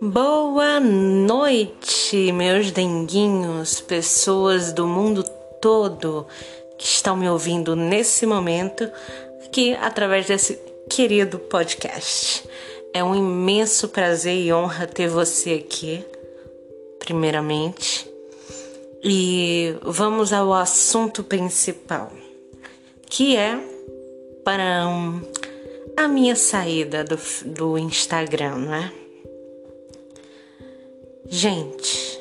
Boa noite, meus denguinhos, pessoas do mundo todo que estão me ouvindo nesse momento aqui através desse querido podcast. É um imenso prazer e honra ter você aqui, primeiramente. E vamos ao assunto principal, que é para a minha saída do, do Instagram, né? Gente,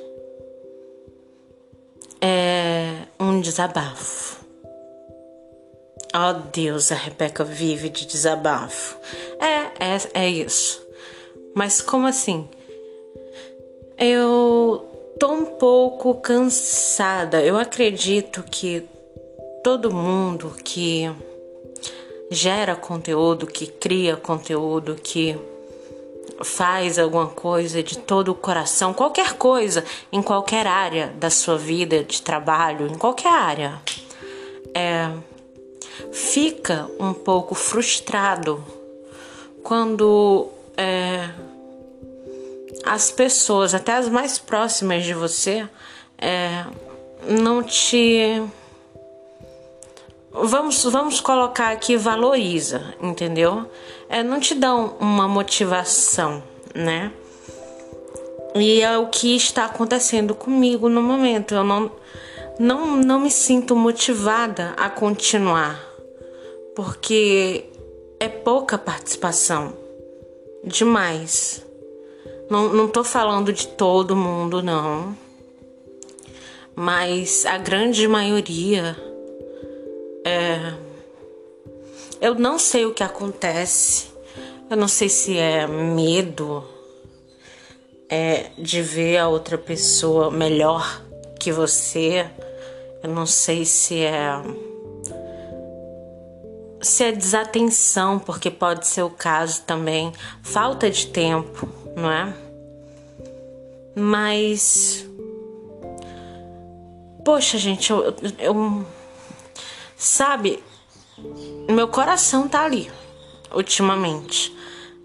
é um desabafo. Oh Deus, a Rebeca vive de desabafo. É, é, é isso. Mas como assim? Eu tô um pouco cansada. Eu acredito que todo mundo que gera conteúdo, que cria conteúdo, que faz alguma coisa de todo o coração, qualquer coisa, em qualquer área da sua vida, de trabalho, em qualquer área, é, fica um pouco frustrado quando é, as pessoas, até as mais próximas de você, é, não te vamos, vamos colocar aqui valoriza, entendeu? É, não te dão uma motivação, né? E é o que está acontecendo comigo no momento. Eu não, não, não me sinto motivada a continuar, porque é pouca participação, demais. Não, não tô falando de todo mundo, não, mas a grande maioria é, eu não sei o que acontece. Eu não sei se é medo é, de ver a outra pessoa melhor que você. Eu não sei se é se é desatenção, porque pode ser o caso também, falta de tempo, não é? Mas poxa, gente, eu, eu Sabe, meu coração tá ali ultimamente.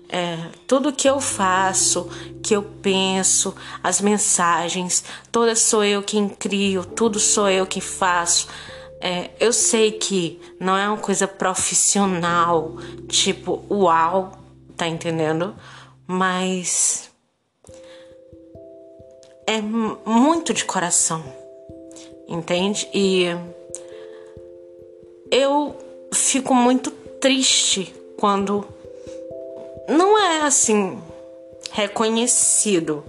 É, tudo que eu faço, que eu penso, as mensagens, toda sou eu quem crio, tudo sou eu que faço. É, eu sei que não é uma coisa profissional, tipo, uau, tá entendendo? Mas é muito de coração, entende? E fico muito triste quando não é assim reconhecido.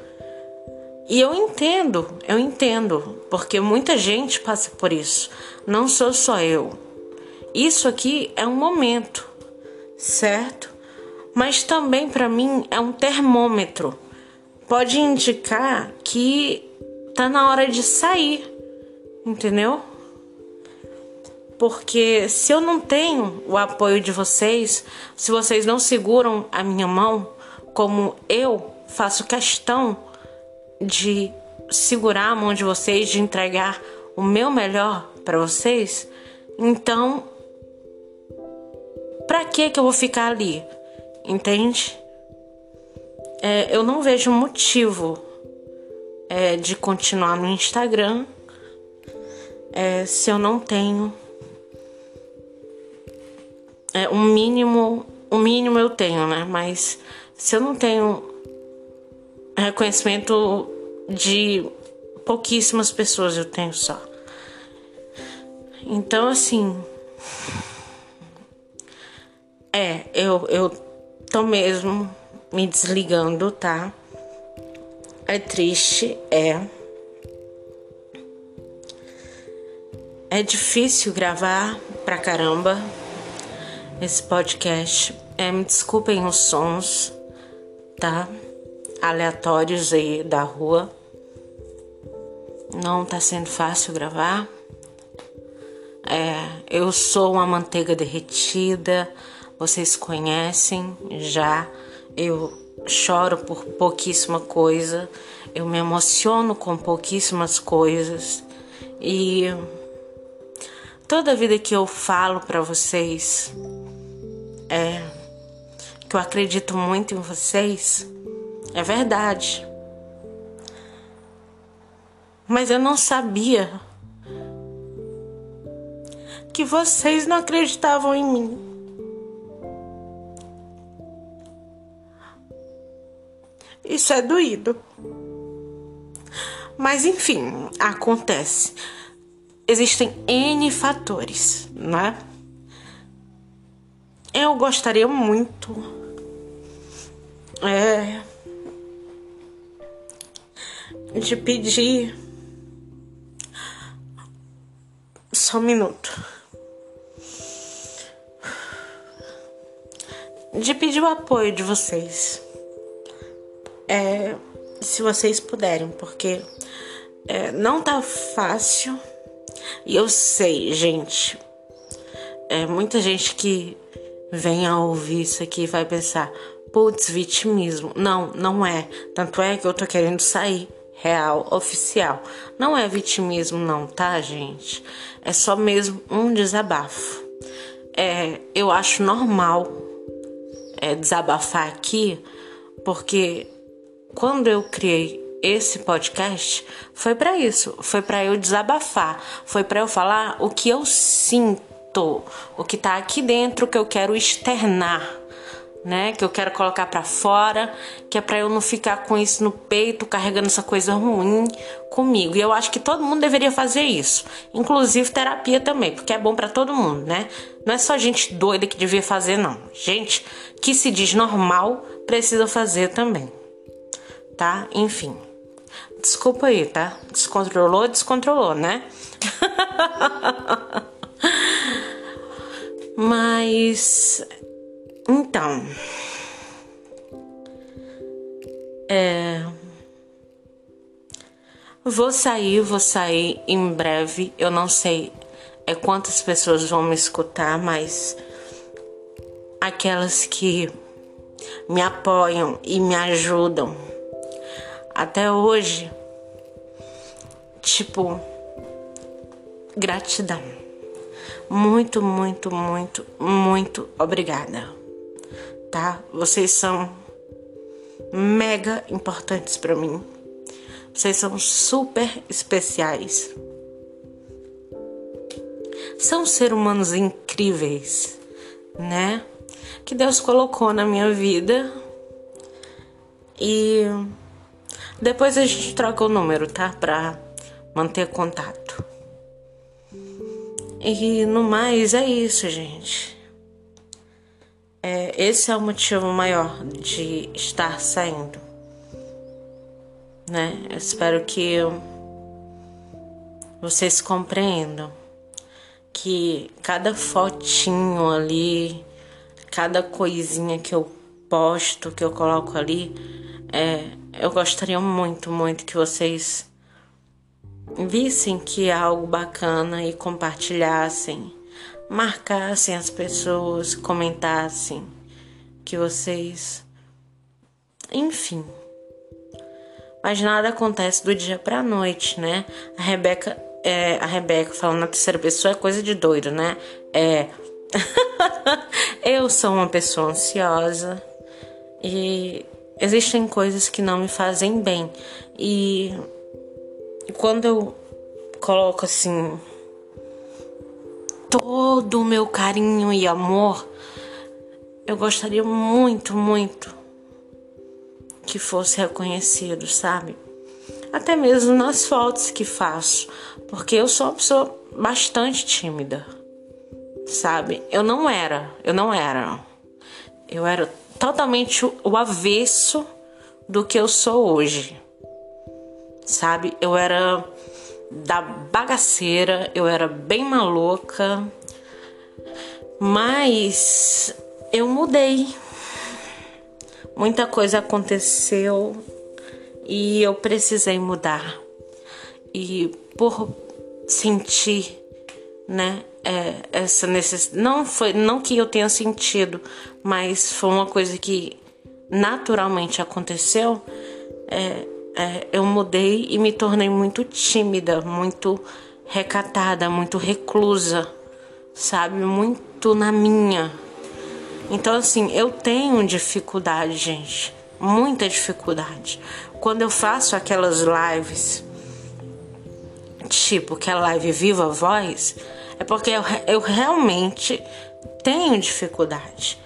E eu entendo, eu entendo, porque muita gente passa por isso. Não sou só eu. Isso aqui é um momento, certo? Mas também para mim é um termômetro. Pode indicar que tá na hora de sair, entendeu? Porque se eu não tenho o apoio de vocês, se vocês não seguram a minha mão, como eu faço questão de segurar a mão de vocês, de entregar o meu melhor para vocês, então para que que eu vou ficar ali? Entende? É, eu não vejo motivo é, de continuar no Instagram é, se eu não tenho é, um mínimo, o um mínimo eu tenho, né? Mas se eu não tenho reconhecimento de pouquíssimas pessoas, eu tenho só. Então, assim. É, eu, eu tô mesmo me desligando, tá? É triste, é. É difícil gravar pra caramba esse podcast. É, me desculpem os sons, tá? Aleatórios aí da rua. Não tá sendo fácil gravar. É, eu sou uma manteiga derretida, vocês conhecem já. Eu choro por pouquíssima coisa, eu me emociono com pouquíssimas coisas e toda vida que eu falo para vocês é que eu acredito muito em vocês, é verdade. Mas eu não sabia que vocês não acreditavam em mim. Isso é doído. Mas enfim, acontece. Existem N fatores, né? Eu gostaria muito é, de pedir só um minuto. De pedir o apoio de vocês. É, se vocês puderem, porque é, não tá fácil. E eu sei, gente. É, muita gente que vem a ouvir isso aqui vai pensar, putz, vitimismo. Não, não é. Tanto é que eu tô querendo sair real, oficial. Não é vitimismo, não, tá, gente? É só mesmo um desabafo. É, eu acho normal é, desabafar aqui, porque quando eu criei esse podcast foi para isso, foi para eu desabafar, foi para eu falar o que eu sinto, o que tá aqui dentro que eu quero externar, né? Que eu quero colocar para fora, que é para eu não ficar com isso no peito, carregando essa coisa ruim comigo. E eu acho que todo mundo deveria fazer isso, inclusive terapia também, porque é bom para todo mundo, né? Não é só gente doida que devia fazer não. Gente que se diz normal precisa fazer também tá? Enfim. Desculpa aí, tá? Descontrolou, descontrolou, né? Mas. Então. É. Vou sair, vou sair em breve. Eu não sei é quantas pessoas vão me escutar, mas aquelas que me apoiam e me ajudam até hoje, tipo, gratidão. Muito, muito, muito, muito obrigada. Tá? Vocês são mega importantes para mim. Vocês são super especiais. São seres humanos incríveis, né? Que Deus colocou na minha vida. E depois a gente troca o número, tá? Pra manter contato. E no mais é isso, gente. É, esse é o motivo maior de estar saindo. Né? Eu espero que vocês compreendam que cada fotinho ali, cada coisinha que eu posto, que eu coloco ali, é, eu gostaria muito, muito que vocês vissem que é algo bacana e compartilhassem, marcassem as pessoas, comentassem que vocês. Enfim. Mas nada acontece do dia pra noite, né? A Rebeca, é, a Rebeca falando na terceira pessoa é coisa de doido, né? É. eu sou uma pessoa ansiosa e existem coisas que não me fazem bem. E quando eu coloco assim todo o meu carinho e amor, eu gostaria muito, muito que fosse reconhecido, sabe? Até mesmo nas fotos que faço, porque eu sou uma pessoa bastante tímida, sabe? Eu não era, eu não era. Eu era totalmente o avesso do que eu sou hoje. Sabe? Eu era da bagaceira, eu era bem maluca, mas eu mudei. Muita coisa aconteceu e eu precisei mudar. E por sentir, né, é, essa necessidade. Não foi, não que eu tenha sentido, mas foi uma coisa que naturalmente aconteceu. É, é, eu mudei e me tornei muito tímida, muito recatada, muito reclusa, sabe? Muito na minha. Então, assim, eu tenho dificuldade, gente. Muita dificuldade. Quando eu faço aquelas lives, tipo, que é live viva voz, é porque eu, eu realmente tenho dificuldade.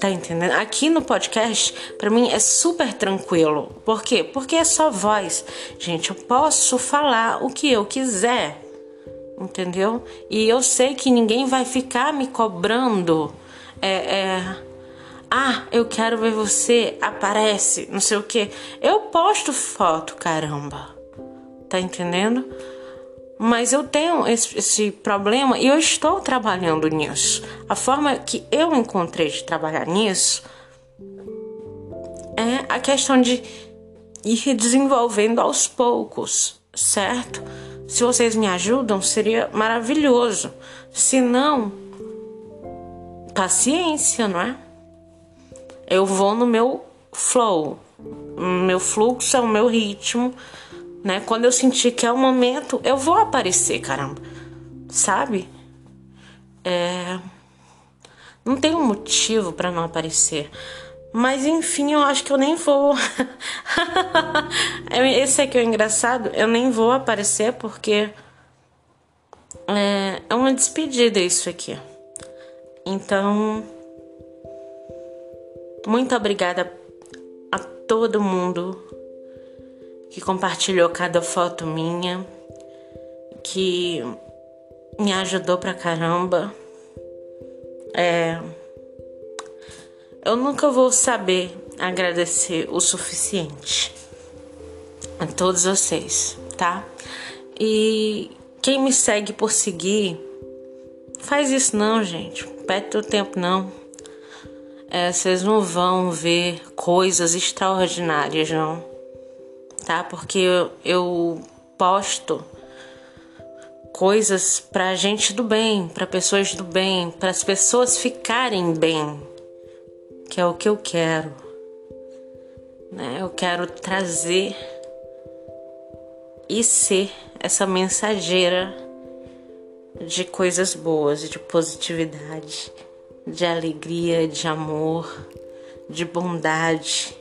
Tá entendendo? Aqui no podcast, para mim é super tranquilo. Por quê? Porque é só voz. Gente, eu posso falar o que eu quiser. Entendeu? E eu sei que ninguém vai ficar me cobrando. É, é, ah, eu quero ver você, aparece, não sei o que. Eu posto foto, caramba. Tá entendendo? Mas eu tenho esse, esse, problema e eu estou trabalhando nisso. A forma que eu encontrei de trabalhar nisso é a questão de ir desenvolvendo aos poucos, certo? Se vocês me ajudam, seria maravilhoso. Se não, paciência, não é? Eu vou no meu flow, meu fluxo é o meu ritmo né? Quando eu sentir que é o momento, eu vou aparecer, caramba. Sabe? É... Não tem um motivo para não aparecer. Mas enfim, eu acho que eu nem vou. Esse aqui é o engraçado. Eu nem vou aparecer porque é, é uma despedida isso aqui. Então, muito obrigada a todo mundo que compartilhou cada foto minha, que me ajudou pra caramba. É, eu nunca vou saber agradecer o suficiente a todos vocês, tá? E quem me segue por seguir, faz isso não, gente. Perde teu tempo não. É, vocês não vão ver coisas extraordinárias, não tá? Porque eu, eu posto coisas pra gente do bem, para pessoas do bem, para as pessoas ficarem bem, que é o que eu quero. Né? Eu quero trazer e ser essa mensageira de coisas boas, de positividade, de alegria, de amor, de bondade.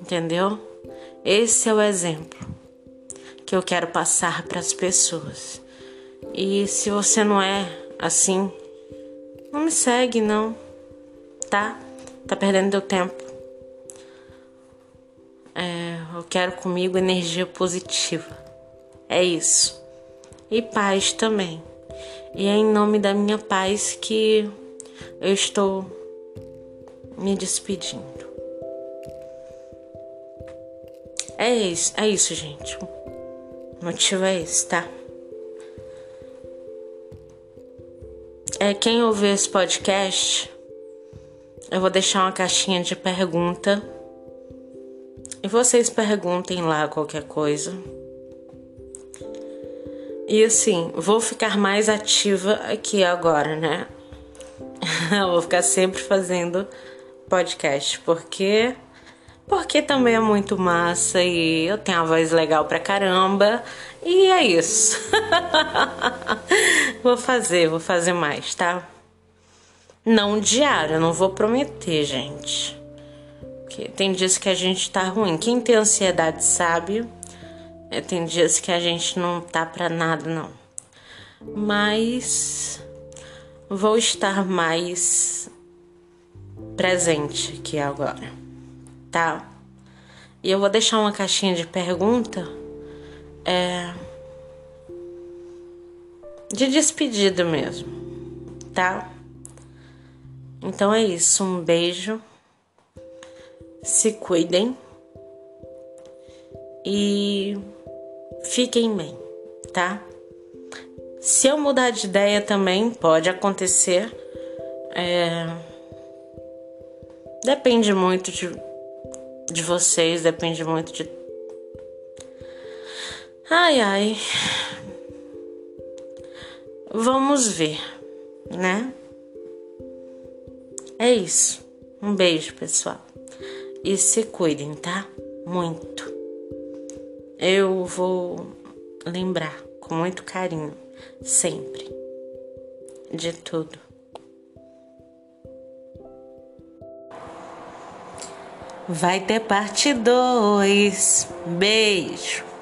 Entendeu? Esse é o exemplo que eu quero passar para as pessoas. E se você não é assim, não me segue não, tá? Tá perdendo teu tempo. É, eu quero comigo energia positiva. É isso. E paz também. E é em nome da minha paz que eu estou me despedindo. É isso, é isso, gente. O motivo é esse, tá? É, quem ouvir esse podcast, eu vou deixar uma caixinha de pergunta. E vocês perguntem lá qualquer coisa. E assim, vou ficar mais ativa aqui agora, né? vou ficar sempre fazendo podcast, porque porque também é muito massa e eu tenho a voz legal pra caramba. E é isso. vou fazer, vou fazer mais, tá? Não diário, não vou prometer, gente. Porque tem dias que a gente tá ruim. Quem tem ansiedade sabe. É, tem dias que a gente não tá pra nada, não. Mas vou estar mais presente aqui agora tá? E eu vou deixar uma caixinha de pergunta é, de despedida mesmo, tá? Então é isso, um beijo, se cuidem e fiquem bem, tá? Se eu mudar de ideia também pode acontecer. É, depende muito de de vocês, depende muito de. Ai, ai. Vamos ver, né? É isso. Um beijo, pessoal. E se cuidem, tá? Muito. Eu vou lembrar com muito carinho, sempre. de tudo. Vai ter parte 2. Beijo.